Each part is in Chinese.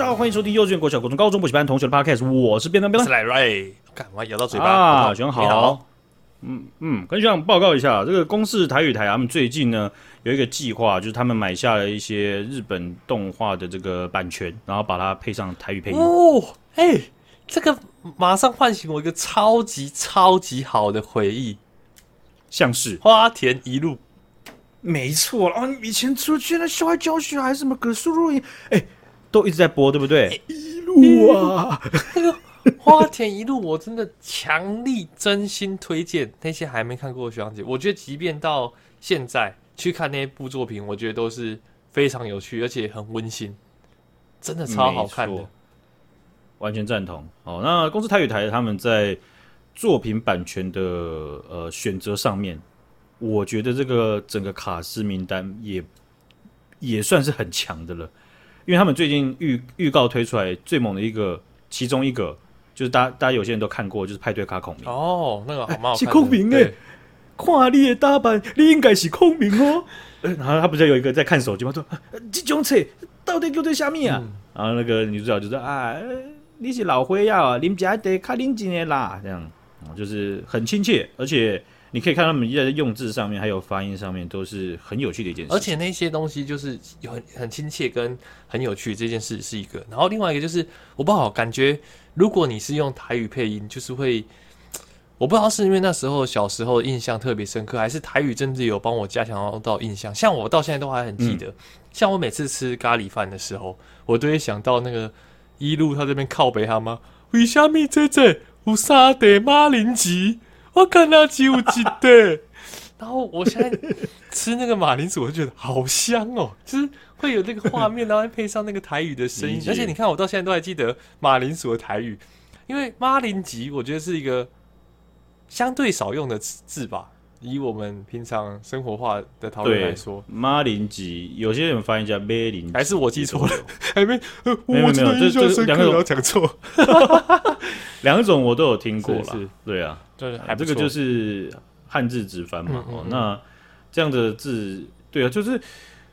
家好，欢迎收听幼稚园、国小、国中、高中补习班同学的 Podcast，我是便当便当，是来瑞，干嘛咬到嘴巴？啊？学长好，嗯嗯，跟学长报告一下，这个公视台语台他们最近呢有一个计划，就是他们买下了一些日本动画的这个版权，然后把它配上台语配音。哦，哎、欸，这个马上唤醒我一个超级超级好的回忆，像是。花田一路，没错了，哦，以前出去那校外教学还是什么格数录音，哎、欸。都一直在播，对不对？一路啊，那个花田一路，我真的强力真心推荐那些还没看过的学长姐。我觉得，即便到现在去看那部作品，我觉得都是非常有趣，而且很温馨，真的超好看的。完全赞同。哦，那公司台语台他们在作品版权的呃选择上面，我觉得这个整个卡司名单也也算是很强的了。因为他们最近预预告推出来最猛的一个，其中一个就是大家大家有些人都看过，就是派对卡孔明哦，那个好蛮好看，是孔明哎，看你的打扮，你应该是孔明哦。然后他不是有一个在看手机吗？说这种车到底叫做啥物啊？嗯、然后那个女主角就说啊，你是老灰呀，你们家得卡林几年啦，这样就是很亲切，而且。你可以看他们在用字上面，还有发音上面，都是很有趣的一件事。而且那些东西就是有很很亲切跟很有趣，这件事是一个。然后另外一个就是，我不好感觉，如果你是用台语配音，就是会，我不知道是因为那时候小时候印象特别深刻，还是台语真的有帮我加强到印象。像我到现在都还很记得，嗯、像我每次吃咖喱饭的时候，我都会想到那个一路他这边靠北他妈，为什么这这有三地马铃薯？我看到只有几对，然后我现在吃那个马铃薯，我就觉得好香哦，就是会有那个画面，然后配上那个台语的声音，而且你看，我到现在都还记得马铃薯的台语，因为马铃吉我觉得是一个相对少用的字吧，以我们平常生活化的讨论来说，马林吉有些人翻译叫马铃，还是我记错了？还没，没有没有，这这两个都讲错，两种我都有听过了，对啊。对，还这个就是汉字直翻嘛。哦，那这样的字，对啊，就是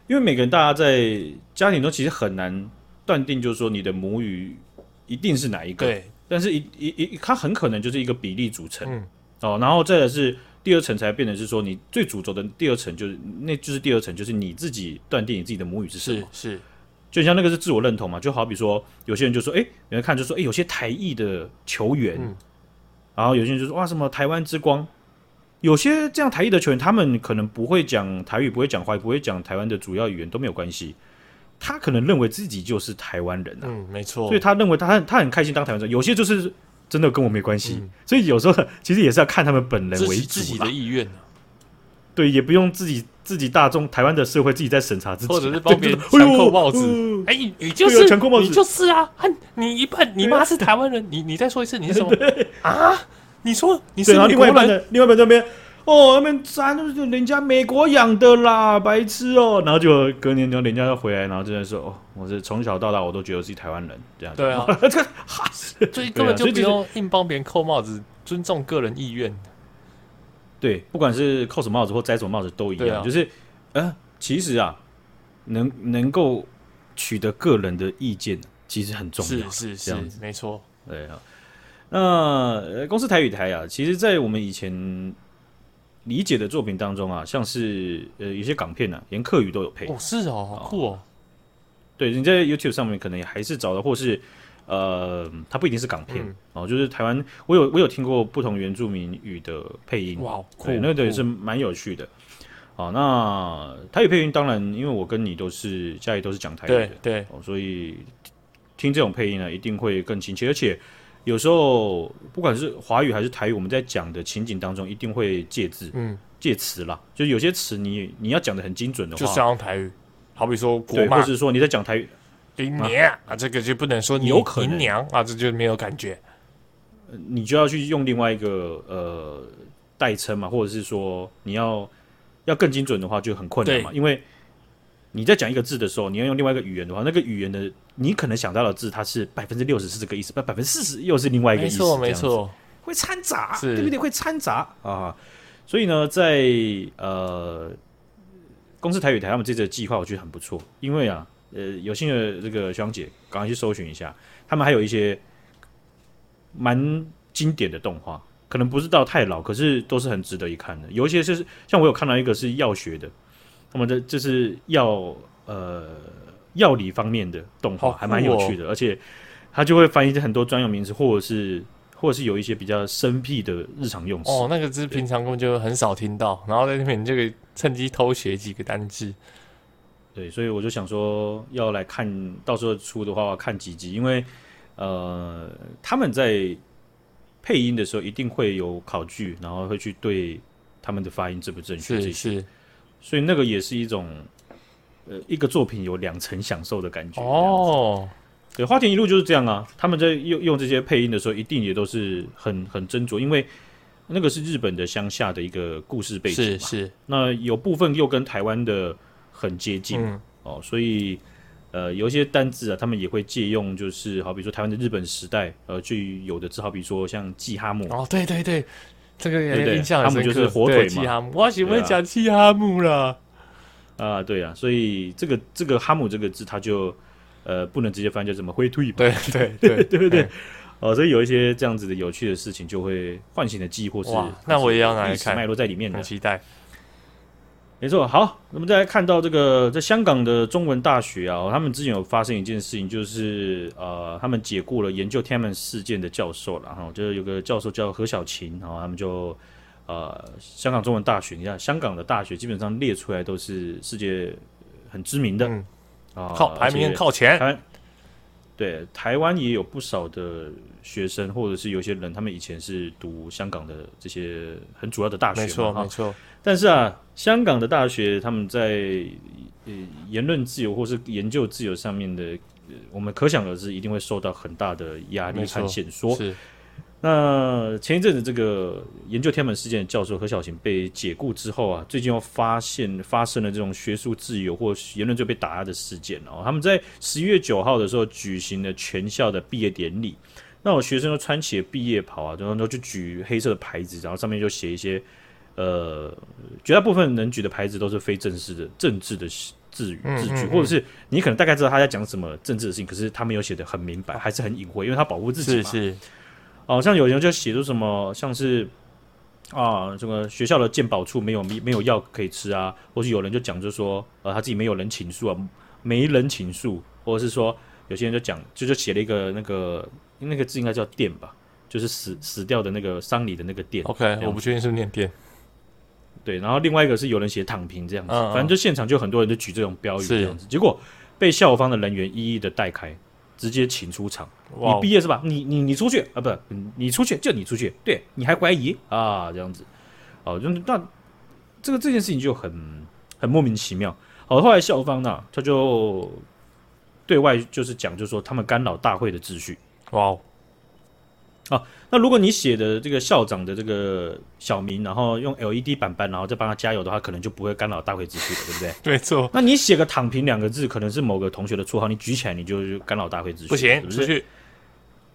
因为每个人大家在家庭中其实很难断定，就是说你的母语一定是哪一个。对，但是一一一，它很可能就是一个比例组成。嗯。哦，然后再来是第二层才变成是说，你最主轴的第二层就是，那就是第二层就是你自己断定你自己的母语是什么。是。是就像那个是自我认同嘛，就好比说有些人就说，哎，有人看就说，哎，有些台裔的球员。嗯然后有些人就说哇，什么台湾之光，有些这样台裔的球员，他们可能不会讲台语，不会讲华语，不会讲台湾的主要语言都没有关系。他可能认为自己就是台湾人啊，嗯，没错。所以他认为他他很开心当台湾人。有些就是真的跟我没关系，嗯、所以有时候其实也是要看他们本人为主自己的意愿、啊、对，也不用自己自己大众台湾的社会自己在审查自己，或者是帮别人强扣帽子。哎、呃，你就是强扣帽子，你就是啊！你一半，你妈是台湾人，你你再说一次，你是什么？啊？你说你是另外一半的，另外一半这边哦，那边山都是人家美国养的啦，白痴哦。然后就隔年就人家要回来，然后就在说哦，我是从小到大我都觉得我是台湾人这样。对啊，这个哈，所以根本就不用硬帮别人扣帽子，尊重个人意愿。对，不管是扣什么帽子或摘什么帽子都一样，就是呃，其实啊，能能够取得个人的意见，其实很重要，是是是，没错，对啊。那公司台语台啊，其实，在我们以前理解的作品当中啊，像是呃有些港片啊，连客语都有配。哦，是哦，好酷哦。对，你在 YouTube 上面可能也还是找到，或是呃，它不一定是港片、嗯、哦，就是台湾，我有我有听过不同原住民语的配音。哇，酷，那个也是蛮有趣的。好，那台语配音当然，因为我跟你都是家里都是讲台语的，对，对哦，所以听这种配音呢，一定会更亲切，而且。有时候，不管是华语还是台语，我们在讲的情景当中，一定会借字、嗯，借词啦。就有些词，你你要讲的很精准的话，就是要用台语。好比说国，骂，或者说你在讲台语，林娘啊，啊，这个就不能说你有可能娘啊，这就没有感觉。你就要去用另外一个呃代称嘛，或者是说你要要更精准的话，就很困难嘛，因为。你在讲一个字的时候，你要用另外一个语言的话，那个语言的你可能想到的字，它是百分之六十是这个意思，百百分之四十又是另外一个意思，没错没错，会掺杂，对不对？会掺杂啊。所以呢，在呃，公司台语台他们这次的计划，我觉得很不错，因为啊，呃，有兴趣的这个学长姐，赶快去搜寻一下，他们还有一些蛮经典的动画，可能不是到太老，可是都是很值得一看的。有一些是像我有看到一个是药学的，他们的这是药呃药理方面的动画，还蛮有趣的，哦、而且他就会翻译很多专有名词，或者是或者是有一些比较生僻的日常用词。哦，那个字平常根本就很少听到，然后在那边就可以趁机偷学几个单字。对，所以我就想说，要来看到时候出的话，看几集，因为呃，他们在配音的时候一定会有考据，然后会去对他们的发音正不正确这些，是是，所以那个也是一种呃一个作品有两层享受的感觉哦。对，花田一路就是这样啊，他们在用用这些配音的时候，一定也都是很很斟酌，因为那个是日本的乡下的一个故事背景嘛，是是，那有部分又跟台湾的。很接近、嗯、哦，所以呃，有一些单字啊，他们也会借用，就是好比说台湾的日本时代呃，具有的字，好比说像季哈姆。哦，对对对，这个也印象很深刻，哈姆就是火腿嘛，我喜欢讲七哈姆了啊，对啊，所以这个这个哈姆这个字，它就呃不能直接翻，叫什么灰退吧，对对 对对不对？哦，所以有一些这样子的有趣的事情，就会唤醒了记忆，或是那我也要拿来看，脉络在里面的，很期待。没错，好，那么再来看到这个在香港的中文大学啊，他们之前有发生一件事情，就是呃，他们解雇了研究天安门事件的教授了，然后就是有个教授叫何小琴，然后他们就呃，香港中文大学，你看香港的大学基本上列出来都是世界很知名的，啊、嗯，靠排名靠前。对，台湾也有不少的学生，或者是有些人，他们以前是读香港的这些很主要的大学，没错，没错。但是啊，香港的大学他们在呃言论自由或是研究自由上面的，呃我们可想而知，一定会受到很大的压力和限缩。是。那前一阵子，这个研究天安门事件的教授何小琴被解雇之后啊，最近又发现发生了这种学术自由或言论就被打压的事件哦。他们在十一月九号的时候举行了全校的毕业典礼，那我学生都穿起了毕业袍啊，然后就举黑色的牌子，然后上面就写一些呃，绝大部分人举的牌子都是非正式的政治的字语字句，或者是你可能大概知道他在讲什么政治的事情，可是他没有写的很明白，还是很隐晦，因为他保护自己嘛。是是。哦，像有人就写出什么，像是啊，什么学校的鉴宝处没有没有药可以吃啊，或是有人就讲，就说呃他自己没有人情诉啊，没人情诉，或者是说有些人就讲，就就写了一个那个那个字应该叫店吧，就是死死掉的那个丧礼的那个店。OK，我不确定是不是念奠。对，然后另外一个是有人写躺平这样子，嗯嗯，反正就现场就很多人就举这种标语这样子，结果被校方的人员一一的带开。直接请出场，你毕业是吧？你你你出去啊！不，你出去就你出去，对，你还怀疑啊？这样子，哦，就那这个这件事情就很很莫名其妙。好，后来校方呢，他就对外就是讲，就是说他们干扰大会的秩序。哇。啊，那如果你写的这个校长的这个小名，然后用 LED 板板，然后再帮他加油的话，可能就不会干扰大会秩序了，对不对？没错。那你写个“躺平”两个字，可能是某个同学的绰号，你举起来你就干扰大会秩序，不行，是不是？出去。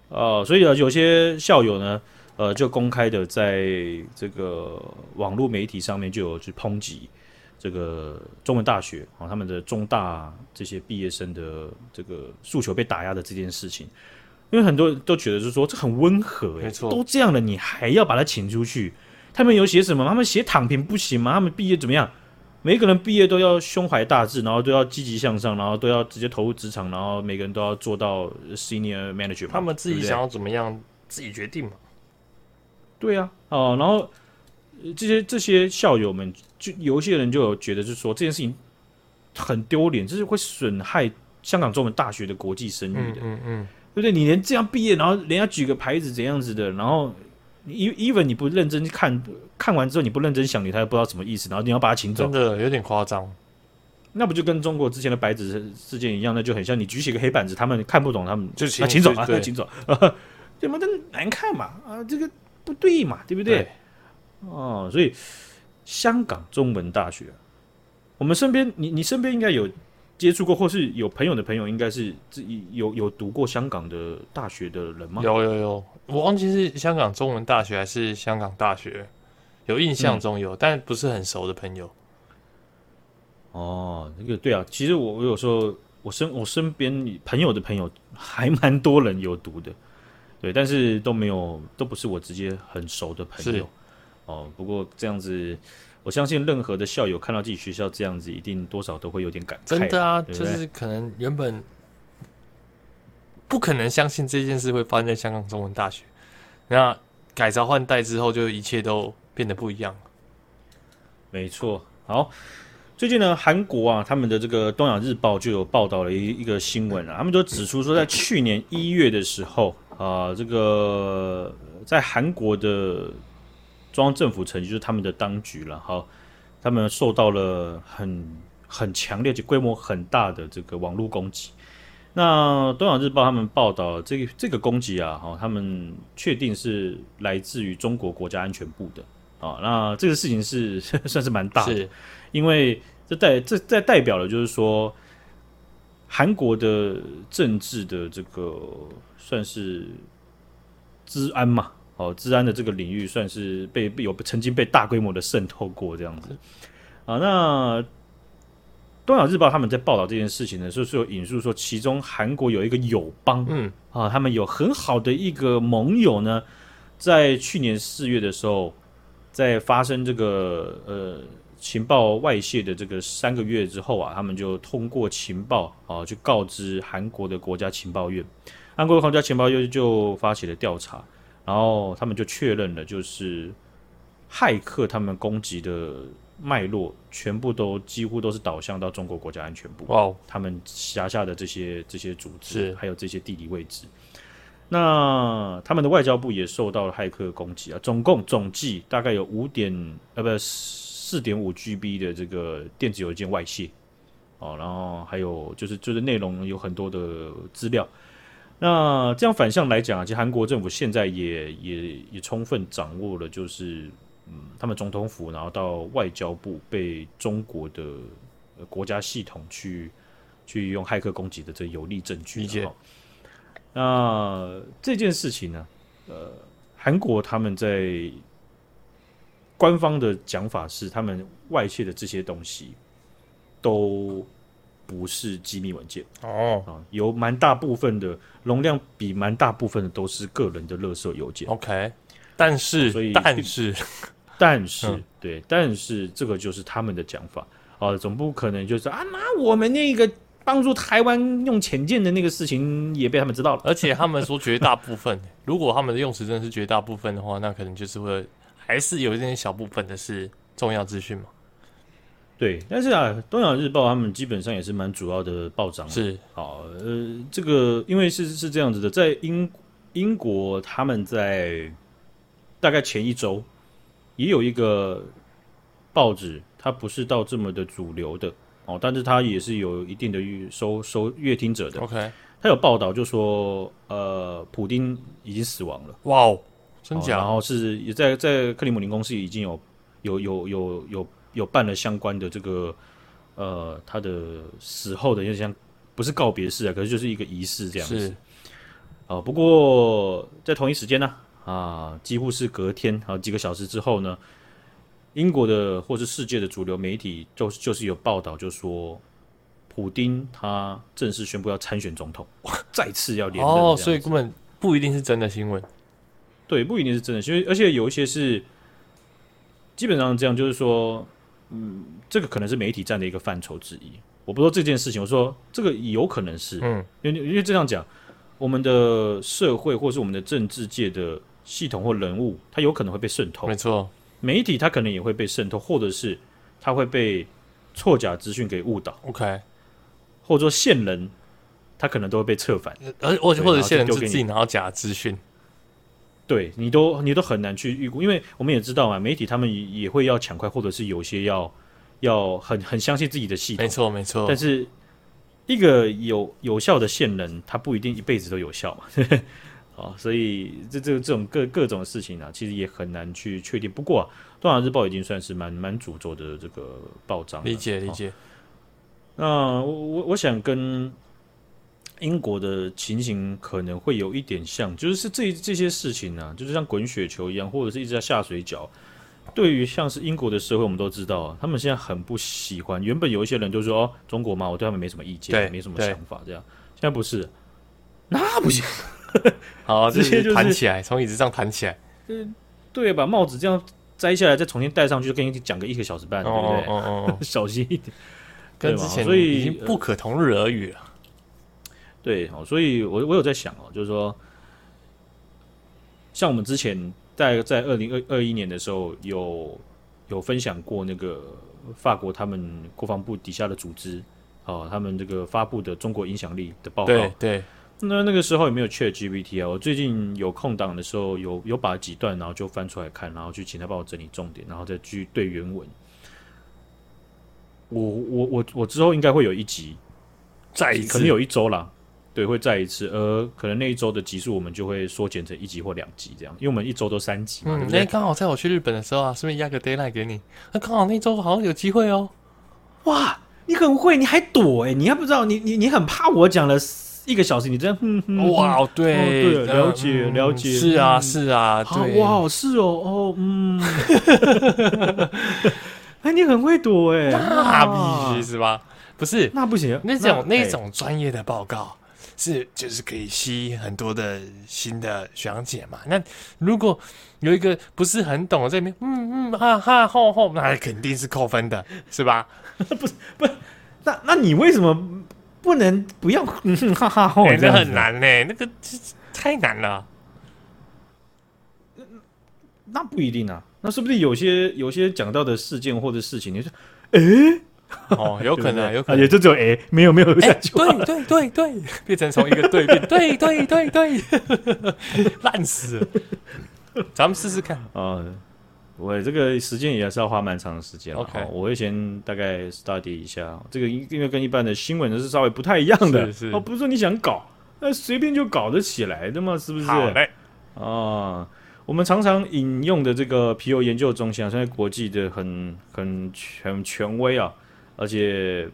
呃，所以呢，有些校友呢，呃，就公开的在这个网络媒体上面就有去抨击这个中文大学啊，他们的中大这些毕业生的这个诉求被打压的这件事情。因为很多人都觉得是说这很温和，哎，都这样了，你还要把他请出去？他们有写什么？他们写躺平不行吗？他们毕业怎么样？每个人毕业都要胸怀大志，然后都要积极向上，然后都要直接投入职场，然后每个人都要做到 senior manager。他们自己想要怎么样，自己决定嘛。对呀、啊，哦，然后这些这些校友们，就有一些人就有觉得，就是说这件事情很丢脸，就是会损害香港中文大学的国际声誉的。嗯嗯。嗯对不对？你连这样毕业，然后人家举个牌子怎样子的，然后你 even 你不认真看，看完之后你不认真想，你他也不知道什么意思，然后你要把他请走，真的有点夸张。那不就跟中国之前的白纸事件一样？那就很像你举起个黑板子，他们看不懂，他们就请请走啊，请走，怎么的难看嘛？啊，这个不对嘛，对不对？对哦，所以香港中文大学，我们身边，你你身边应该有。接触过或是有朋友的朋友，应该是自己有有读过香港的大学的人吗？有有有，我忘记是香港中文大学还是香港大学，有印象中有，嗯、但不是很熟的朋友。哦，那个对啊，其实我我有时候我身我身边朋友的朋友还蛮多人有读的，对，但是都没有都不是我直接很熟的朋友。哦，不过这样子，我相信任何的校友看到自己学校这样子，一定多少都会有点感慨。真的啊，对对就是可能原本不可能相信这件事会发生在香港中文大学，那改朝换代之后，就一切都变得不一样。没错，好。最近呢，韩国啊，他们的这个《东亚日报》就有报道了一一个新闻啊，他们就指出说，在去年一月的时候啊，这个在韩国的中央政府层级，就是他们的当局了，好，他们受到了很很强烈且规模很大的这个网络攻击。那《东亚日报》他们报道这个这个攻击啊，哈，他们确定是来自于中国国家安全部的啊。那这个事情是 算是蛮大的，因为。这代这在代表了，就是说，韩国的政治的这个算是治安嘛，哦，治安的这个领域算是被有曾经被大规模的渗透过这样子啊。那《东亚日报》他们在报道这件事情的时候，是有引述说，其中韩国有一个友邦，嗯啊，他们有很好的一个盟友呢，在去年四月的时候，在发生这个呃。情报外泄的这个三个月之后啊，他们就通过情报啊，去告知韩国的国家情报院，韩国的国家情报院就发起了调查，然后他们就确认了，就是骇客他们攻击的脉络全部都几乎都是导向到中国国家安全部，哦他们辖下的这些这些组织，还有这些地理位置，那他们的外交部也受到了骇客攻击啊，总共总计大概有五点呃不是。四点五 GB 的这个电子邮件外泄，哦，然后还有就是就是内容有很多的资料。那这样反向来讲啊，其实韩国政府现在也也也充分掌握了，就是嗯，他们总统府然后到外交部被中国的国家系统去去用骇客攻击的这有力证据。理解。那这件事情呢，呃，韩国他们在。官方的讲法是，他们外泄的这些东西都不是机密文件哦，啊，有蛮大部分的容量比蛮大部分的都是个人的垃圾邮件。OK，但是，所以，但是，但是，嗯、对，但是这个就是他们的讲法啊，总不可能就是啊，那我们那个帮助台湾用潜舰的那个事情也被他们知道了，而且他们说绝大部分，如果他们的用词真的是绝大部分的话，那可能就是会。还是有一点小部分的是重要资讯嘛？对，但是啊，《东亚日报》他们基本上也是蛮主要的报章，是好呃，这个因为是是这样子的，在英英国他们在大概前一周也有一个报纸，它不是到这么的主流的哦，但是它也是有一定的收收阅听者的。OK，它有报道就说，呃，普丁已经死亡了。哇哦！真假？然后是也在在克里姆林宫是已经有有有有有有办了相关的这个呃他的死后的，就像不是告别式啊，可是就是一个仪式这样子。是。啊，不过在同一时间呢啊，几乎是隔天啊几个小时之后呢，英国的或是世界的主流媒体就就是有报道，就说普丁他正式宣布要参选总统，再次要连任。哦，所以根本不一定是真的新闻。对，不一定是真的，因为而且有一些是基本上这样，就是说，嗯，这个可能是媒体站的一个范畴之一。我不说这件事情，我说这个有可能是，嗯，因为因为这样讲，我们的社会或是我们的政治界的系统或人物，他有可能会被渗透。没错，媒体他可能也会被渗透，或者是他会被错假资讯给误导。OK，或者说线人，他可能都会被策反，而或者或者线人自己拿到假资讯。对你都你都很难去预估，因为我们也知道嘛，媒体他们也也会要抢快，或者是有些要要很很相信自己的系统，没错没错。但是一个有有效的线人，他不一定一辈子都有效嘛，啊，所以这这这种各各种事情啊，其实也很难去确定。不过啊，《东亚日报》已经算是蛮蛮主轴的这个报章，理解理解。那我我我想跟。英国的情形可能会有一点像，就是这这些事情呢、啊，就是像滚雪球一样，或者是一直在下水饺。对于像是英国的社会，我们都知道啊，他们现在很不喜欢。原本有一些人就说：“哦，中国嘛，我对他们没什么意见，没什么想法。”这样，现在不是，那不行。好，直接就弹起来，从椅子上弹起来。嗯，对，把帽子这样摘下来，再重新戴上去，就跟你讲个一个小时半，对不对？哦哦哦，小心一点，跟之前所以已经不可同日而语了。对，哦，所以我我有在想哦，就是说，像我们之前在在二零二二一年的时候，有有分享过那个法国他们国防部底下的组织，哦，他们这个发布的中国影响力的报告，对对。那那个时候有没有 ChatGPT 啊？我最近有空档的时候有，有有把几段，然后就翻出来看，然后去请他帮我整理重点，然后再去对原文。我我我我之后应该会有一集，再可能有一周啦。对，会再一次，而可能那一周的集数我们就会缩减成一集或两集这样，因为我们一周都三集嘛。嗯，那刚好在我去日本的时候啊，顺便压个 d a y l i g h t 给你。那刚好那周好像有机会哦。哇，你很会，你还躲哎、欸？你还不知道？你你你很怕我讲了一个小时，你这样？嗯嗯、哇，对、哦、对，了解、嗯、了解。是啊是啊，对哇，是哦哦嗯。哎，你很会躲哎、欸，那必须是吧？不是，那不行，那种那，那种专业的报告。是，就是可以吸很多的新的学长姐嘛。那如果有一个不是很懂的这边，嗯嗯哈哈吼吼，那肯定是扣分的，是吧？不是不是，那那你为什么不能不要嗯哈哈吼？这很难呢、欸，那个太难了。那不一定啊，那是不是有些有些讲到的事件或者事情，你说，哎、欸？哦，有可能，有可能，也就只有哎，没有没有下去，对对对对，变成从一个对变，对对对对，烂死了，咱们试试看。啊！我这个时间也是要花蛮长的时间 OK，我会先大概 study 一下。这个，因为跟一般的新闻是稍微不太一样的，是哦，不是说你想搞，那随便就搞得起来的嘛，是不是？好嘞，啊。我们常常引用的这个皮尤研究中心啊，现在国际的很很权权威啊。而且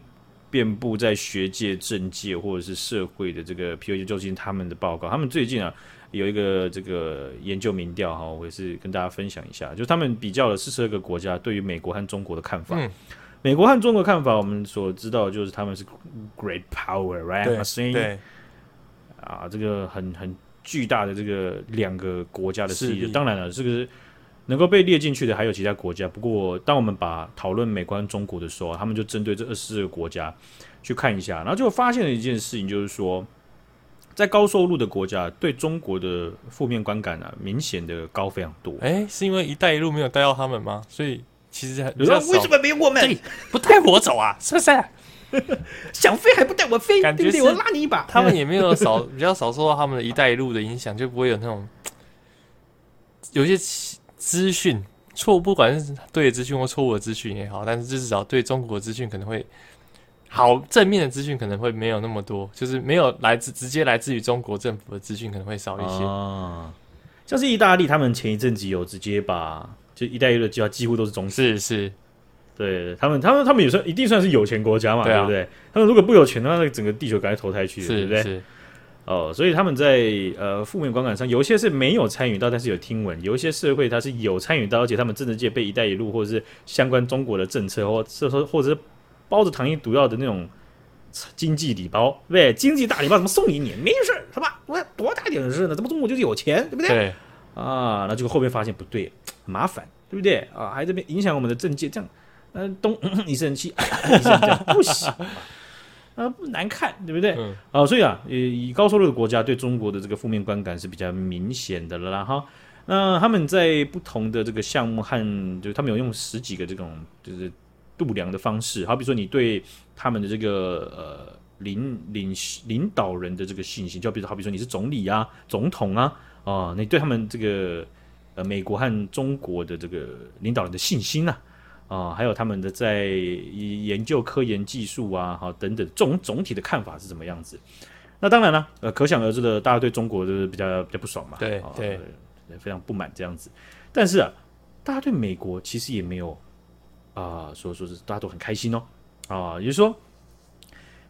遍布在学界、政界或者是社会的这个皮尤研究中心，他们的报告，他们最近啊有一个这个研究民调哈，我也是跟大家分享一下，就他们比较了四十二个国家对于美国和中国的看法。嗯、美国和中国看法，我们所知道就是他们是 great power，right？对，对啊，这个很很巨大的这个两个国家的势力。当然了，这个。能够被列进去的还有其他国家，不过当我们把讨论美观中国的时候，他们就针对这二十四个国家去看一下，然后就发现了一件事情，就是说，在高收入的国家对中国的负面观感啊，明显的高非常多。哎，是因为“一带一路”没有带到他们吗？所以其实有人为什么没有我们？对，不带我走啊？是不是？想飞还不带我飞？感觉对对我拉你一把。他们也没有少比较少受到他们的 一带一路的影响，就不会有那种有些。资讯错，不管是对的资讯或错误的资讯也好，但是至少对中国的资讯可能会好，正面的资讯可能会没有那么多，就是没有来自直接来自于中国政府的资讯可能会少一些。啊，像是意大利，他们前一阵子有直接把就一带一路的计划几乎都是中是是，对他们，他们他们也算一定算是有钱国家嘛，对，不对？他们如果不有钱的话，那整个地球赶快投胎去，对不对？是。哦，所以他们在呃负面观感上，有些是没有参与到，但是有听闻；有一些社会他是有参与到，而且他们政治界被“一带一路”或者是相关中国的政策，或是说或者是包着糖衣毒药的那种经济礼包，对不对？经济大礼包怎么送给你？没事，是吧？我多大点事呢？怎么中国就是有钱，对不对？对啊，那结果后面发现不对，很麻烦，对不对？啊，还这边影响我们的政界，这样，嗯、呃，东、嗯、一生气，一生这样 不行。啊，不难看，对不对？嗯。啊，所以啊，以高收入的国家对中国的这个负面观感是比较明显的了啦哈。那他们在不同的这个项目和，就是他们有用十几个这种就是度量的方式，好比说你对他们的这个呃领领领导人的这个信心，就比如好比说你是总理啊、总统啊，啊，你对他们这个呃美国和中国的这个领导人的信心啊。啊，还有他们的在研究科研技术啊，好等等，总总体的看法是怎么样子？那当然了，呃，可想而知的，大家对中国就是比较比较不爽嘛，对对，非常不满这样子。但是啊，大家对美国其实也没有啊，说说是大家都很开心哦，啊，也就是说，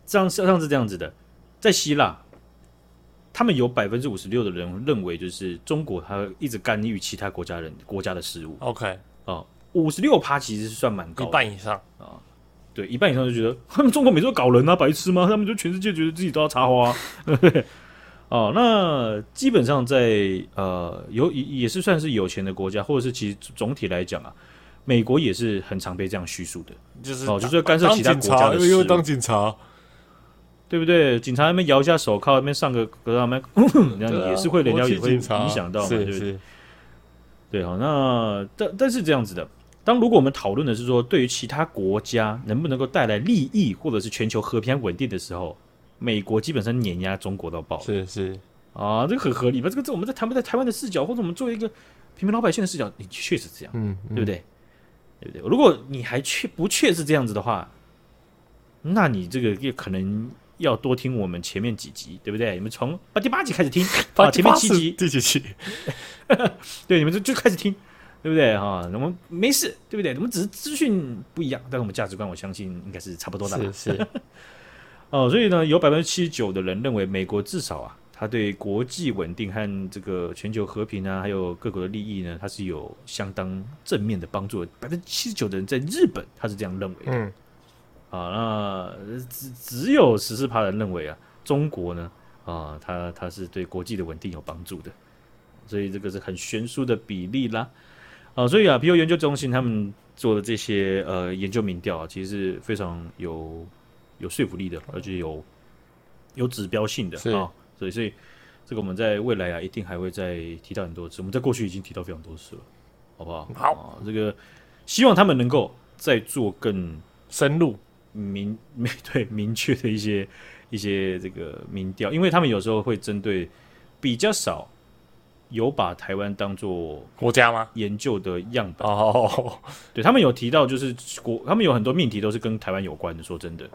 这样像是这样子的，在希腊，他们有百分之五十六的人认为，就是中国他一直干预其他国家人国家的事务。OK。啊，五十六趴其实是算蛮高，一半以上啊。对，一半以上就觉得 他们中国每次都搞人啊，白痴吗？他们就全世界觉得自己都要插花，对 不对？哦，那基本上在呃有也是算是有钱的国家，或者是其实总体来讲啊，美国也是很常被这样叙述的，就是哦，就是干涉其他国家的事，因为当警察，对不对？警察那边摇一下手铐，那边上个格，那边这样也是会，人家也会影响到嘛，对不对？对，好，那但但是这样子的。当如果我们讨论的是说，对于其他国家能不能够带来利益，或者是全球和平稳定的时候，美国基本上碾压中国到爆。是是啊，这个很合理吧？这个这我们在谈不在台湾的视角，或者我们作为一个平民老百姓的视角，你确实这样，嗯，嗯，对不对？对不对？如果你还确不确是这样子的话，那你这个也可能要多听我们前面几集，对不对？你们从第八集开始听，啊，前面七集第几集？对，你们就就开始听。对不对哈？我们没事，对不对？我们只是资讯不一样，但是我们价值观，我相信应该是差不多的。是是。哦，所以呢，有百分之七十九的人认为，美国至少啊，它对国际稳定和这个全球和平啊，还有各国的利益呢，它是有相当正面的帮助的。百分之七十九的人在日本，他是这样认为的。嗯。啊，那只只有十四趴人认为啊，中国呢，啊，它它是对国际的稳定有帮助的。所以这个是很悬殊的比例啦。啊，所以啊，皮尤研究中心他们做的这些呃研究民调啊，其实是非常有有说服力的，而且有有指标性的啊。所以，所以这个我们在未来啊，一定还会再提到很多次。我们在过去已经提到非常多次了，好不好？好，啊、这个希望他们能够再做更深入、明明 对明确的一些一些这个民调，因为他们有时候会针对比较少。有把台湾当做国家吗？研究的样本哦，对，他们有提到，就是国，他们有很多命题都是跟台湾有关的。说真的，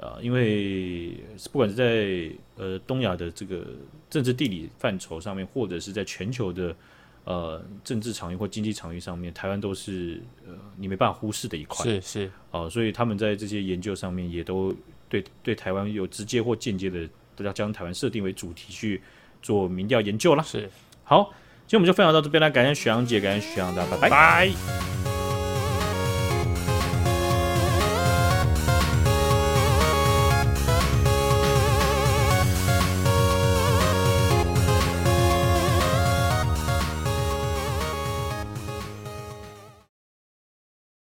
啊、呃，因为不管是在呃东亚的这个政治地理范畴上面，或者是在全球的呃政治场域或经济场域上面，台湾都是呃你没办法忽视的一块。是是啊、呃，所以他们在这些研究上面也都对对台湾有直接或间接的，都要将台湾设定为主题去做民调研究了。是。好，今天我们就分享到这边了，感谢许阳姐，感谢许阳的，拜拜。拜。